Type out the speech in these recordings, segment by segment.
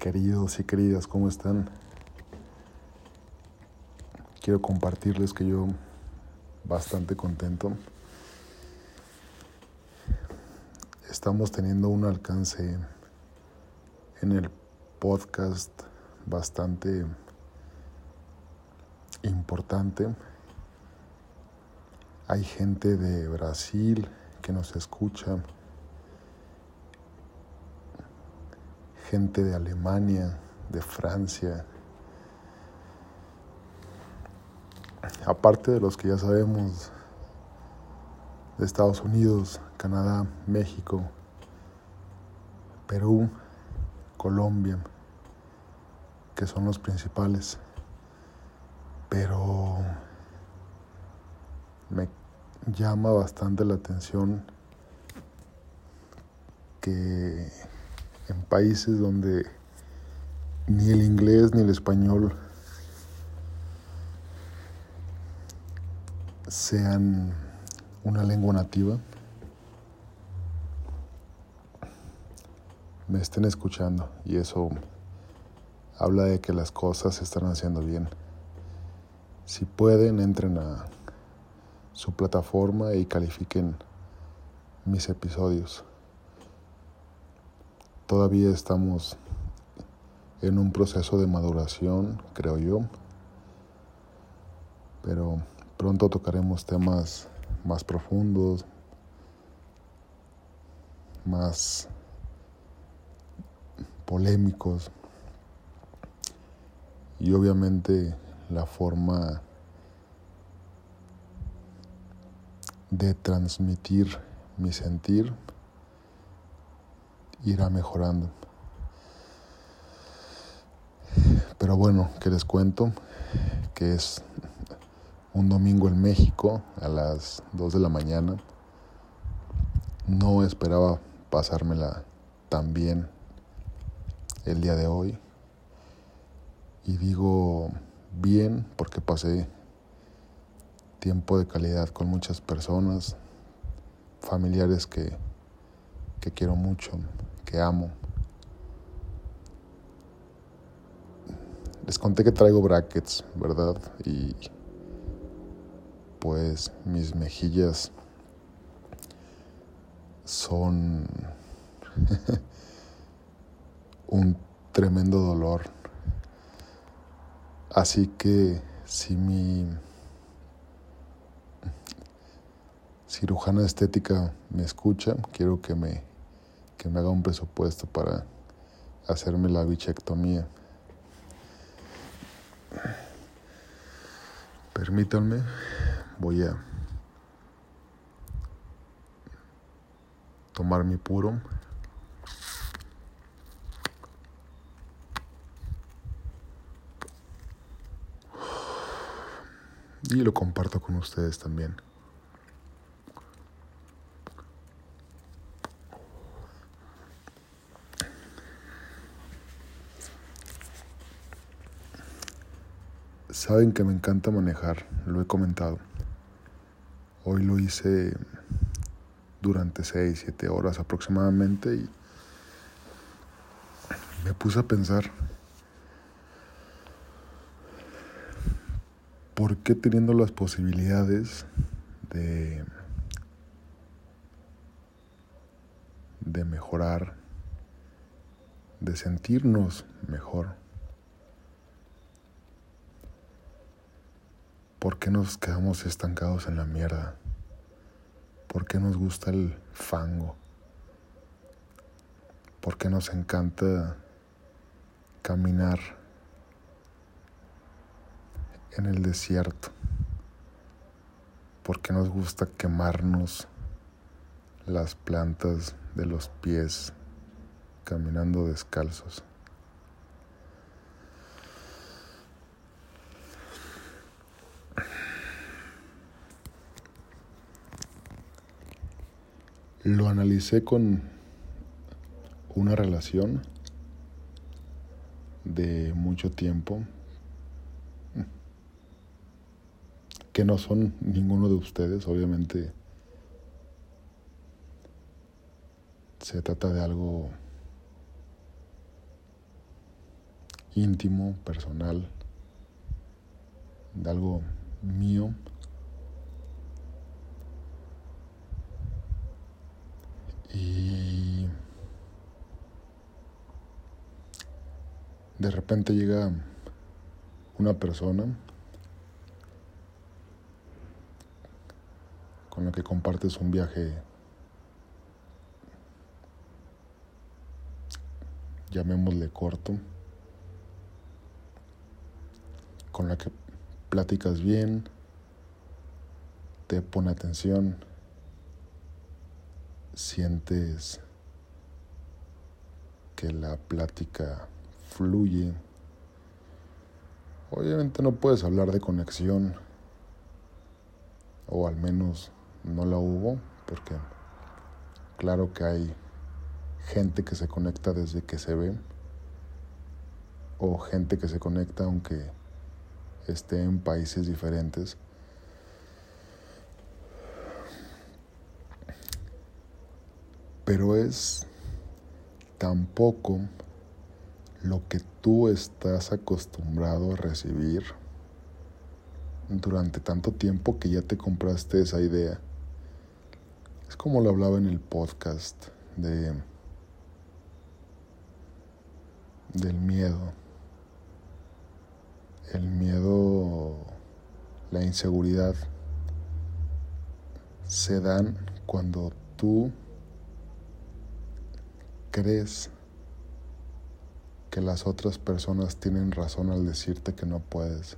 Queridos y queridas, ¿cómo están? Quiero compartirles que yo bastante contento. Estamos teniendo un alcance en el podcast bastante importante. Hay gente de Brasil que nos escucha, gente de Alemania, de Francia, aparte de los que ya sabemos, de Estados Unidos, Canadá, México, Perú, Colombia, que son los principales. Pero me llama bastante la atención que en países donde ni el inglés ni el español sean una lengua nativa, me estén escuchando y eso habla de que las cosas se están haciendo bien. Si pueden, entren a su plataforma y califiquen mis episodios. Todavía estamos en un proceso de maduración, creo yo, pero pronto tocaremos temas más profundos, más polémicos. Y obviamente la forma de transmitir mi sentir irá mejorando. Pero bueno, que les cuento que es un domingo en México a las 2 de la mañana. No esperaba pasármela tan bien el día de hoy. Y digo bien porque pasé tiempo de calidad con muchas personas, familiares que, que quiero mucho, que amo. Les conté que traigo brackets, ¿verdad? Y pues mis mejillas son un tremendo dolor. Así que si mi cirujana estética me escucha, quiero que me que me haga un presupuesto para hacerme la bichectomía. Permítanme, voy a tomar mi puro. Y lo comparto con ustedes también. Saben que me encanta manejar, lo he comentado. Hoy lo hice durante 6, 7 horas aproximadamente y me puse a pensar, ¿por qué teniendo las posibilidades de, de mejorar, de sentirnos mejor? ¿Por qué nos quedamos estancados en la mierda? ¿Por qué nos gusta el fango? ¿Por qué nos encanta caminar en el desierto? ¿Por qué nos gusta quemarnos las plantas de los pies caminando descalzos? Lo analicé con una relación de mucho tiempo que no son ninguno de ustedes, obviamente se trata de algo íntimo, personal, de algo mío. Y de repente llega una persona con la que compartes un viaje, llamémosle corto, con la que platicas bien, te pone atención, sientes que la plática fluye. Obviamente no puedes hablar de conexión, o al menos no la hubo, porque claro que hay gente que se conecta desde que se ve, o gente que se conecta aunque esté en países diferentes. Pero es tampoco lo que tú estás acostumbrado a recibir durante tanto tiempo que ya te compraste esa idea. Es como lo hablaba en el podcast de del miedo. El miedo, la inseguridad se dan cuando tú crees que las otras personas tienen razón al decirte que no puedes,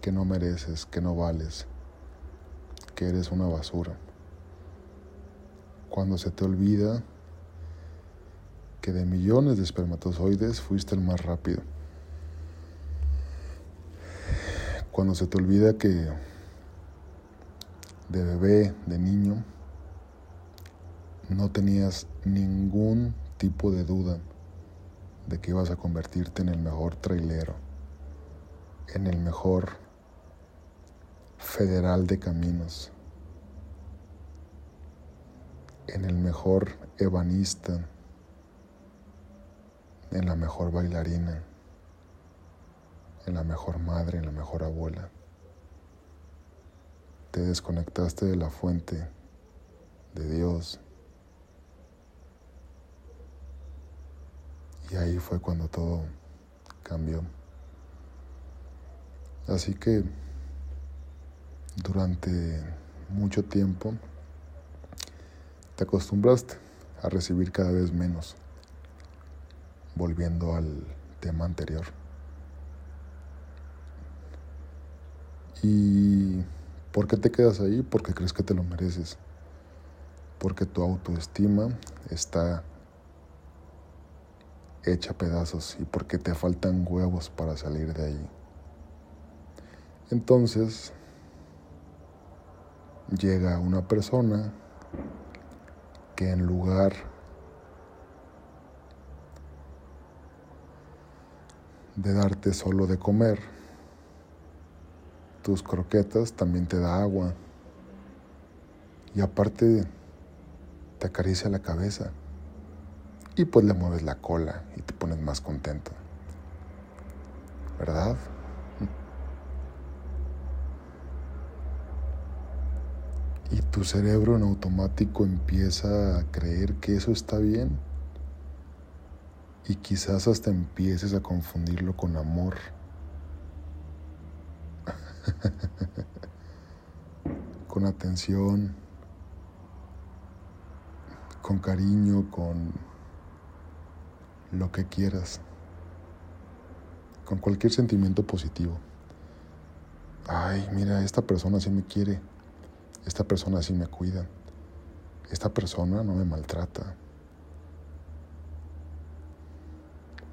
que no mereces, que no vales, que eres una basura cuando se te olvida que de millones de espermatozoides fuiste el más rápido. Cuando se te olvida que de bebé, de niño, no tenías ningún tipo de duda de que ibas a convertirte en el mejor trailero, en el mejor federal de caminos en el mejor ebanista, en la mejor bailarina, en la mejor madre, en la mejor abuela. Te desconectaste de la fuente, de Dios. Y ahí fue cuando todo cambió. Así que durante mucho tiempo te acostumbraste a recibir cada vez menos, volviendo al tema anterior. ¿Y por qué te quedas ahí? Porque crees que te lo mereces. Porque tu autoestima está hecha pedazos y porque te faltan huevos para salir de ahí. Entonces llega una persona que en lugar de darte solo de comer, tus croquetas también te da agua y aparte te acaricia la cabeza y pues le mueves la cola y te pones más contento. ¿Verdad? y tu cerebro en automático empieza a creer que eso está bien y quizás hasta empieces a confundirlo con amor. con atención, con cariño, con lo que quieras, con cualquier sentimiento positivo. Ay, mira, esta persona sí me quiere. Esta persona sí me cuida, esta persona no me maltrata,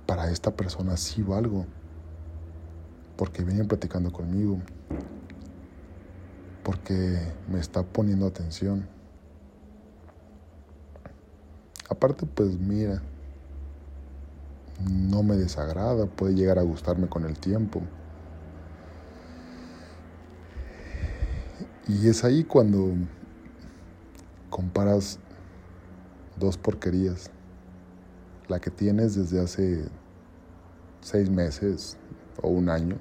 para esta persona sí valgo, porque viene platicando conmigo, porque me está poniendo atención. Aparte, pues mira, no me desagrada, puede llegar a gustarme con el tiempo. Y es ahí cuando comparas dos porquerías. La que tienes desde hace seis meses o un año.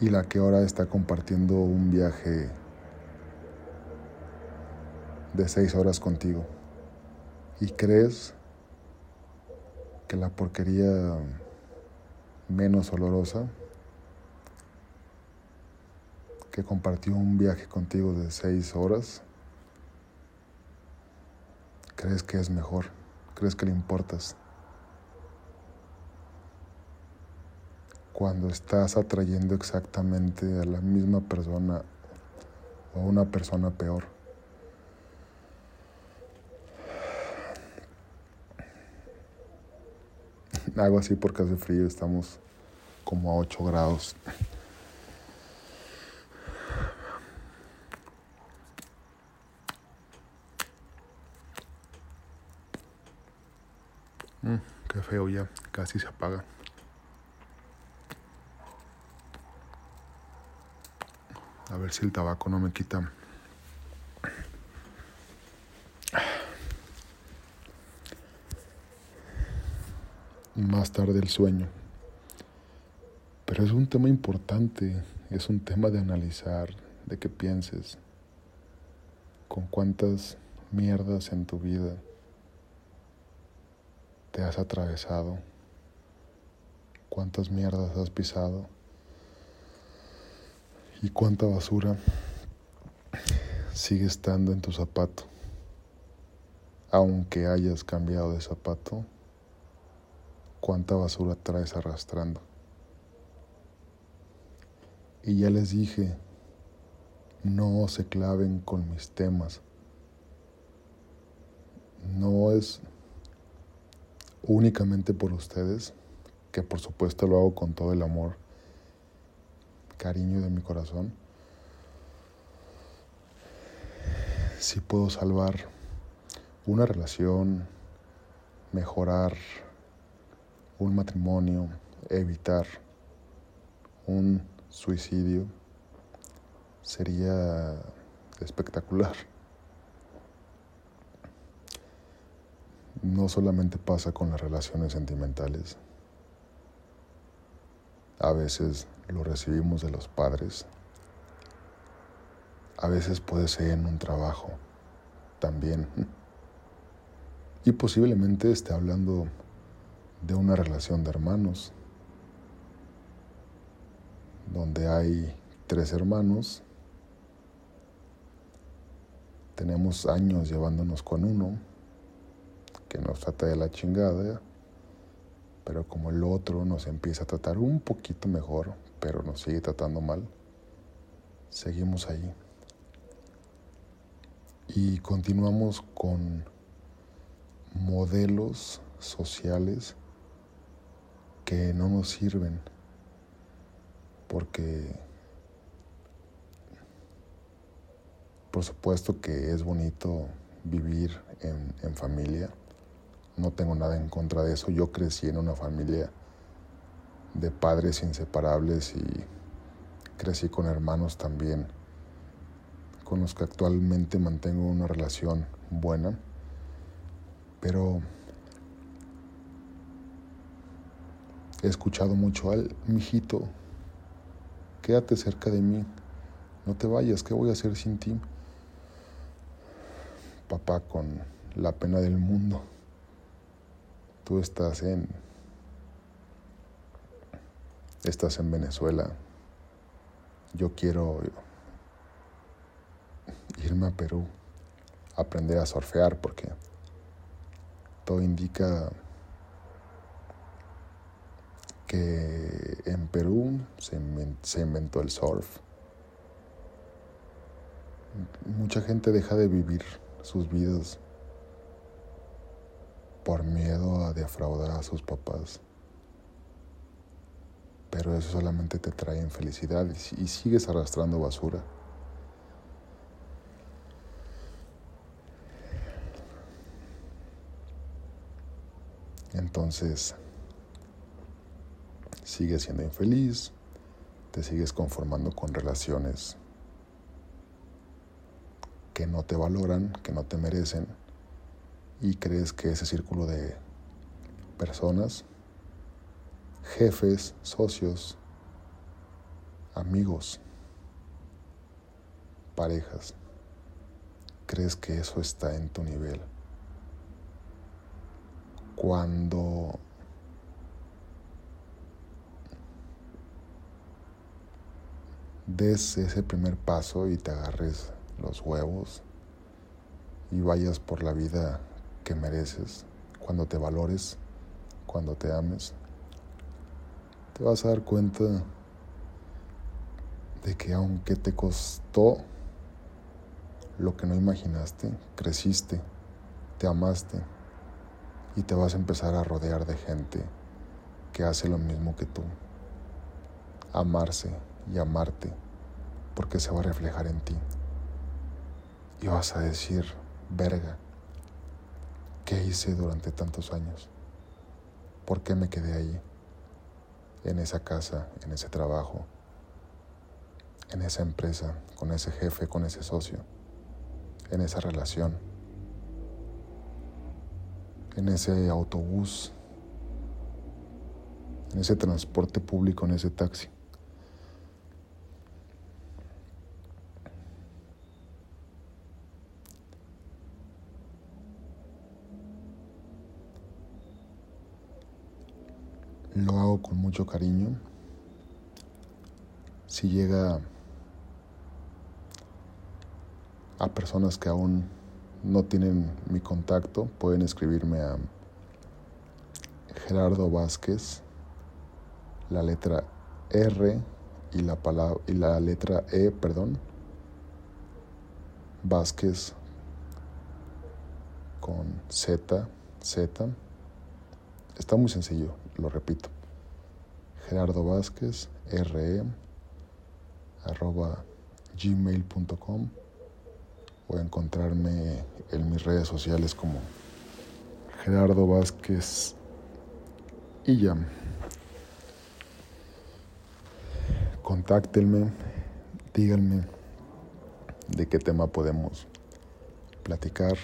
Y la que ahora está compartiendo un viaje de seis horas contigo. Y crees que la porquería menos olorosa que compartió un viaje contigo de seis horas, crees que es mejor, crees que le importas. Cuando estás atrayendo exactamente a la misma persona o una persona peor. Hago así porque hace frío, estamos como a 8 grados. Mm, qué feo ya, casi se apaga. A ver si el tabaco no me quita. Más tarde el sueño. Pero es un tema importante, es un tema de analizar, de que pienses con cuántas mierdas en tu vida te has atravesado, cuántas mierdas has pisado y cuánta basura sigue estando en tu zapato. Aunque hayas cambiado de zapato, cuánta basura traes arrastrando. Y ya les dije, no se claven con mis temas. No es únicamente por ustedes, que por supuesto lo hago con todo el amor, cariño de mi corazón, si puedo salvar una relación, mejorar un matrimonio, evitar un suicidio, sería espectacular. no solamente pasa con las relaciones sentimentales. A veces lo recibimos de los padres. A veces puede ser en un trabajo también. Y posiblemente esté hablando de una relación de hermanos, donde hay tres hermanos. Tenemos años llevándonos con uno que nos trata de la chingada, pero como el otro nos empieza a tratar un poquito mejor, pero nos sigue tratando mal, seguimos ahí. Y continuamos con modelos sociales que no nos sirven, porque por supuesto que es bonito vivir en, en familia, no tengo nada en contra de eso. Yo crecí en una familia de padres inseparables y crecí con hermanos también, con los que actualmente mantengo una relación buena. Pero he escuchado mucho al mijito, quédate cerca de mí, no te vayas, ¿qué voy a hacer sin ti? Papá con la pena del mundo tú estás en estás en Venezuela. Yo quiero irme a Perú, aprender a surfear porque todo indica que en Perú se, se inventó el surf. Mucha gente deja de vivir sus vidas por miedo a defraudar a sus papás. Pero eso solamente te trae infelicidad y sigues arrastrando basura. Entonces, sigues siendo infeliz, te sigues conformando con relaciones que no te valoran, que no te merecen y crees que ese círculo de personas, jefes, socios, amigos, parejas, crees que eso está en tu nivel. Cuando des ese primer paso y te agarres los huevos y vayas por la vida que mereces, cuando te valores, cuando te ames, te vas a dar cuenta de que aunque te costó lo que no imaginaste, creciste, te amaste y te vas a empezar a rodear de gente que hace lo mismo que tú. Amarse y amarte porque se va a reflejar en ti. Y vas a decir, verga, ¿qué hice durante tantos años? ¿Por qué me quedé ahí? En esa casa, en ese trabajo, en esa empresa, con ese jefe, con ese socio, en esa relación, en ese autobús, en ese transporte público, en ese taxi. Lo hago con mucho cariño. Si llega a personas que aún no tienen mi contacto, pueden escribirme a Gerardo Vázquez, la letra R y la, palabra, y la letra E, perdón, Vázquez con Z, Z. Está muy sencillo lo repito, Gerardo Vázquez, re, arroba gmail.com o encontrarme en mis redes sociales como Gerardo Vázquez y ya. Contáctenme, díganme de qué tema podemos platicar.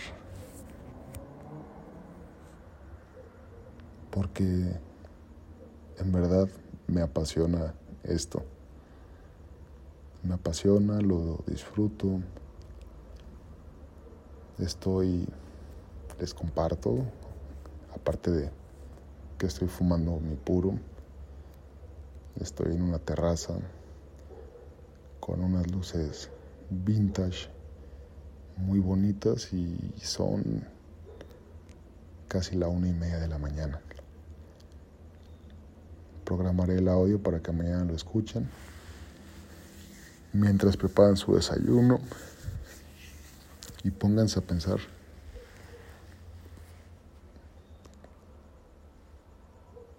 Porque en verdad me apasiona esto. Me apasiona, lo disfruto. Estoy, les comparto, aparte de que estoy fumando mi puro, estoy en una terraza con unas luces vintage muy bonitas y son casi la una y media de la mañana programaré el audio para que mañana lo escuchen. Mientras preparan su desayuno y pónganse a pensar.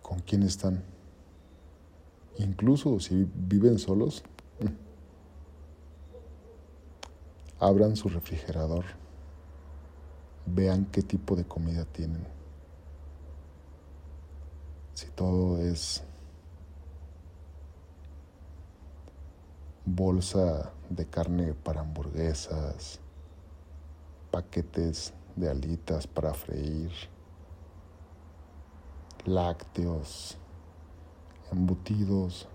¿Con quién están? Incluso si viven solos, abran su refrigerador, vean qué tipo de comida tienen. Si todo es bolsa de carne para hamburguesas, paquetes de alitas para freír, lácteos, embutidos,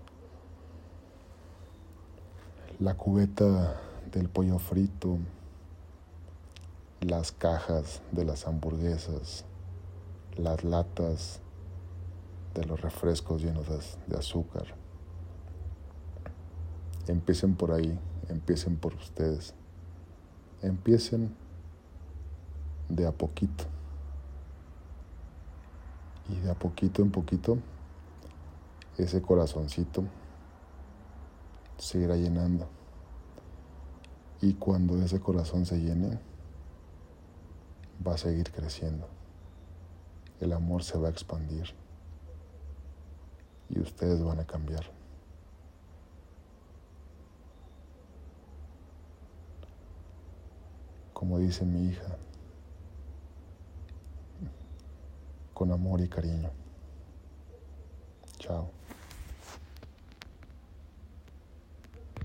la cubeta del pollo frito, las cajas de las hamburguesas, las latas de los refrescos llenos de azúcar. Empiecen por ahí, empiecen por ustedes. Empiecen de a poquito. Y de a poquito en poquito, ese corazoncito se irá llenando. Y cuando ese corazón se llene, va a seguir creciendo. El amor se va a expandir. Y ustedes van a cambiar. Como dice mi hija, con amor y cariño. Chao.